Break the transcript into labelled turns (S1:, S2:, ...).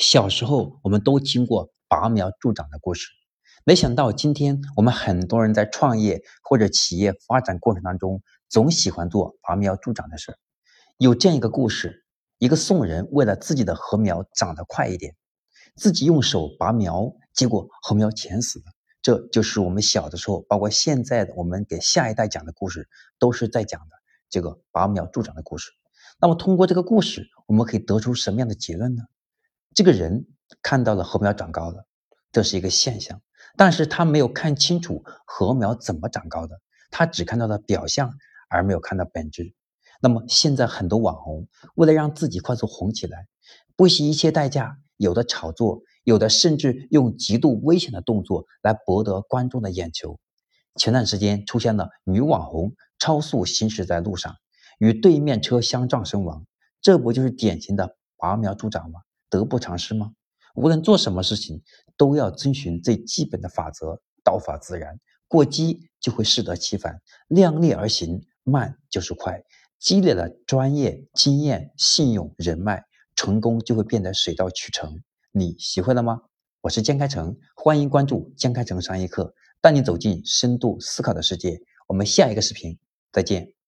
S1: 小时候，我们都听过拔苗助长的故事，没想到今天我们很多人在创业或者企业发展过程当中，总喜欢做拔苗助长的事儿。有这样一个故事：一个宋人为了自己的禾苗长得快一点，自己用手拔苗，结果禾苗全死了。这就是我们小的时候，包括现在的我们给下一代讲的故事，都是在讲的这个拔苗助长的故事。那么，通过这个故事，我们可以得出什么样的结论呢？这个人看到了禾苗长高了，这是一个现象，但是他没有看清楚禾苗怎么长高的，他只看到了表象，而没有看到本质。那么，现在很多网红为了让自己快速红起来，不惜一切代价，有的炒作，有的甚至用极度危险的动作来博得观众的眼球。前段时间出现了女网红超速行驶在路上。与对面车相撞身亡，这不就是典型的拔苗助长吗？得不偿失吗？无论做什么事情，都要遵循最基本的法则，道法自然。过激就会适得其反，量力而行，慢就是快。积累了专业经验、信用、人脉，成功就会变得水到渠成。你学会了吗？我是江开成，欢迎关注江开成商业课，带你走进深度思考的世界。我们下一个视频再见。